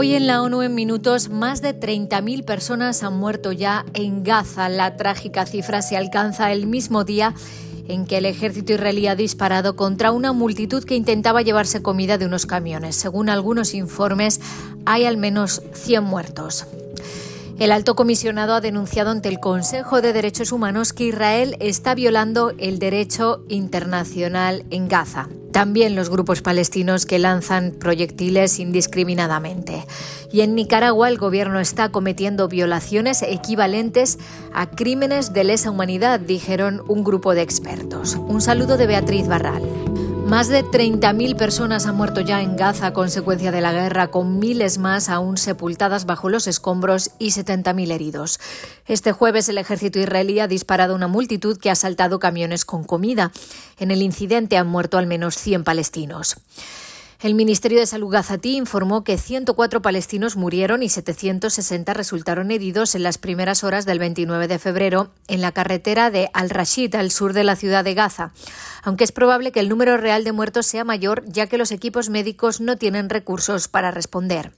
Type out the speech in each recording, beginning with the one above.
Hoy en la ONU en minutos, más de 30.000 personas han muerto ya en Gaza. La trágica cifra se alcanza el mismo día en que el ejército israelí ha disparado contra una multitud que intentaba llevarse comida de unos camiones. Según algunos informes, hay al menos 100 muertos. El alto comisionado ha denunciado ante el Consejo de Derechos Humanos que Israel está violando el derecho internacional en Gaza. También los grupos palestinos que lanzan proyectiles indiscriminadamente. Y en Nicaragua el gobierno está cometiendo violaciones equivalentes a crímenes de lesa humanidad, dijeron un grupo de expertos. Un saludo de Beatriz Barral. Más de 30.000 personas han muerto ya en Gaza a consecuencia de la guerra, con miles más aún sepultadas bajo los escombros y 70.000 heridos. Este jueves el ejército israelí ha disparado una multitud que ha asaltado camiones con comida. En el incidente han muerto al menos 100 palestinos. El Ministerio de Salud gazatí informó que 104 palestinos murieron y 760 resultaron heridos en las primeras horas del 29 de febrero en la carretera de Al-Rashid, al sur de la ciudad de Gaza, aunque es probable que el número real de muertos sea mayor ya que los equipos médicos no tienen recursos para responder.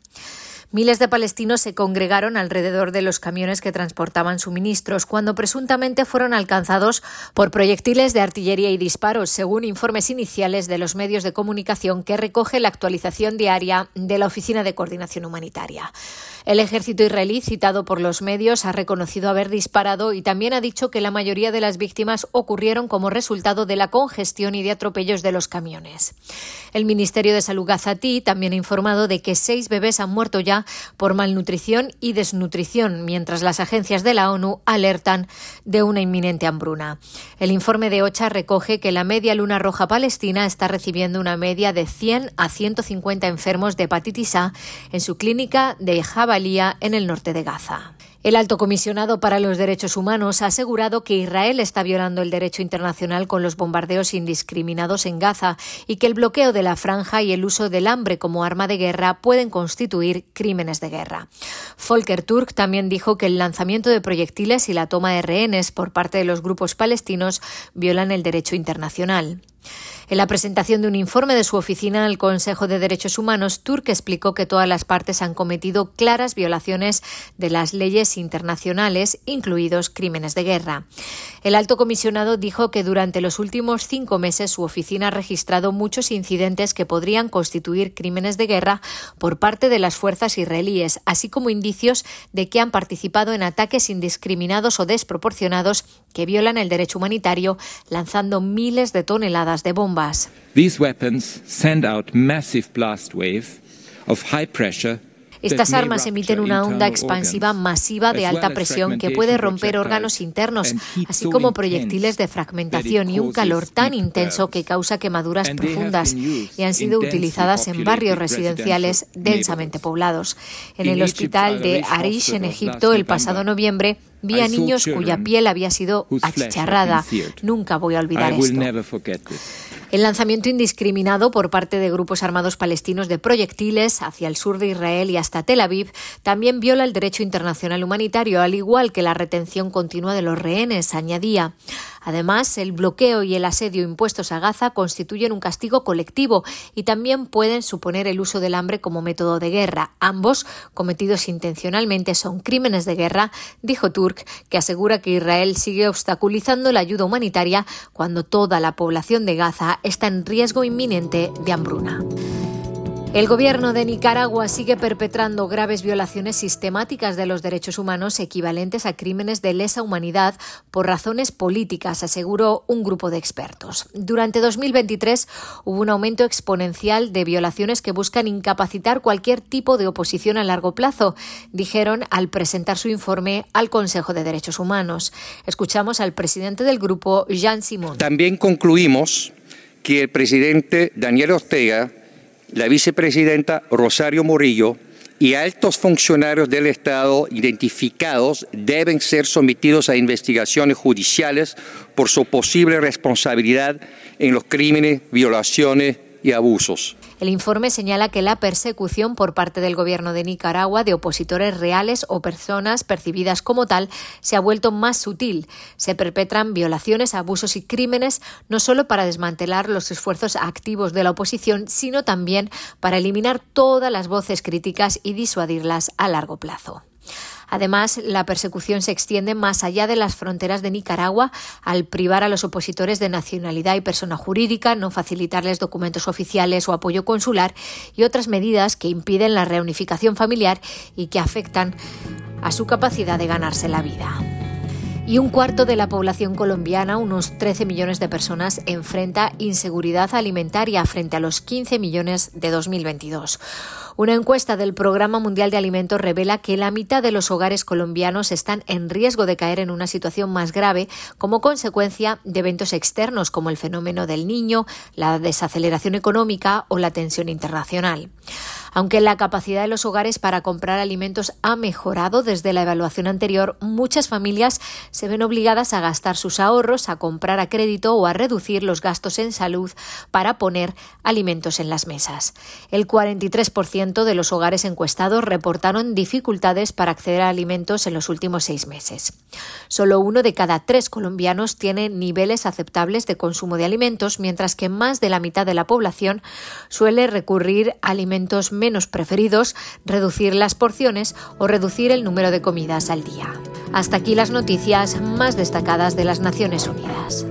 Miles de palestinos se congregaron alrededor de los camiones que transportaban suministros cuando presuntamente fueron alcanzados por proyectiles de artillería y disparos, según informes iniciales de los medios de comunicación que recoge la actualización diaria de la Oficina de Coordinación Humanitaria. El ejército israelí, citado por los medios, ha reconocido haber disparado y también ha dicho que la mayoría de las víctimas ocurrieron como resultado de la congestión y de atropellos de los camiones. El Ministerio de Salud gazatí también ha informado de que seis bebés han muerto ya por malnutrición y desnutrición, mientras las agencias de la ONU alertan de una inminente hambruna. El informe de OCHA recoge que la media luna roja palestina está recibiendo una media de 100 a 150 enfermos de hepatitis A en su clínica de Jabalía en el norte de Gaza. El alto comisionado para los derechos humanos ha asegurado que Israel está violando el derecho internacional con los bombardeos indiscriminados en Gaza y que el bloqueo de la franja y el uso del hambre como arma de guerra pueden constituir crímenes de guerra. Volker Turk también dijo que el lanzamiento de proyectiles y la toma de rehenes por parte de los grupos palestinos violan el derecho internacional. En la presentación de un informe de su oficina al Consejo de Derechos Humanos, Turk explicó que todas las partes han cometido claras violaciones de las leyes internacionales, incluidos crímenes de guerra. El alto comisionado dijo que durante los últimos cinco meses su oficina ha registrado muchos incidentes que podrían constituir crímenes de guerra por parte de las fuerzas israelíes, así como indicios de que han participado en ataques indiscriminados o desproporcionados que violan el derecho humanitario, lanzando miles de toneladas de bombas. Estas armas emiten una onda expansiva masiva de alta presión que puede romper órganos internos, así como proyectiles de fragmentación y un calor tan intenso que causa quemaduras profundas y han sido utilizadas en barrios residenciales densamente poblados. En el hospital de Arish, en Egipto, el pasado noviembre, vi a niños cuya piel había sido achicharrada. Nunca voy a olvidar esto. El lanzamiento indiscriminado por parte de grupos armados palestinos de proyectiles hacia el sur de Israel y hasta Tel Aviv también viola el derecho internacional humanitario, al igual que la retención continua de los rehenes, añadía. Además, el bloqueo y el asedio impuestos a Gaza constituyen un castigo colectivo y también pueden suponer el uso del hambre como método de guerra. Ambos, cometidos intencionalmente, son crímenes de guerra, dijo Turk, que asegura que Israel sigue obstaculizando la ayuda humanitaria cuando toda la población de Gaza está en riesgo inminente de hambruna. El gobierno de Nicaragua sigue perpetrando graves violaciones sistemáticas de los derechos humanos equivalentes a crímenes de lesa humanidad por razones políticas, aseguró un grupo de expertos. Durante 2023 hubo un aumento exponencial de violaciones que buscan incapacitar cualquier tipo de oposición a largo plazo, dijeron al presentar su informe al Consejo de Derechos Humanos. Escuchamos al presidente del grupo, Jean Simón. También concluimos que el presidente Daniel Ortega la vicepresidenta Rosario Murillo y altos funcionarios del Estado identificados deben ser sometidos a investigaciones judiciales por su posible responsabilidad en los crímenes, violaciones y abusos. El informe señala que la persecución por parte del gobierno de Nicaragua de opositores reales o personas percibidas como tal se ha vuelto más sutil. Se perpetran violaciones, abusos y crímenes no solo para desmantelar los esfuerzos activos de la oposición, sino también para eliminar todas las voces críticas y disuadirlas a largo plazo. Además, la persecución se extiende más allá de las fronteras de Nicaragua al privar a los opositores de nacionalidad y persona jurídica, no facilitarles documentos oficiales o apoyo consular y otras medidas que impiden la reunificación familiar y que afectan a su capacidad de ganarse la vida y un cuarto de la población colombiana, unos 13 millones de personas, enfrenta inseguridad alimentaria frente a los 15 millones de 2022. Una encuesta del Programa Mundial de Alimentos revela que la mitad de los hogares colombianos están en riesgo de caer en una situación más grave como consecuencia de eventos externos como el fenómeno del niño, la desaceleración económica o la tensión internacional. Aunque la capacidad de los hogares para comprar alimentos ha mejorado desde la evaluación anterior, muchas familias se ven obligadas a gastar sus ahorros, a comprar a crédito o a reducir los gastos en salud para poner alimentos en las mesas. El 43% de los hogares encuestados reportaron dificultades para acceder a alimentos en los últimos seis meses. Solo uno de cada tres colombianos tiene niveles aceptables de consumo de alimentos, mientras que más de la mitad de la población suele recurrir a alimentos menos preferidos, reducir las porciones o reducir el número de comidas al día. Hasta aquí las noticias más destacadas de las Naciones Unidas.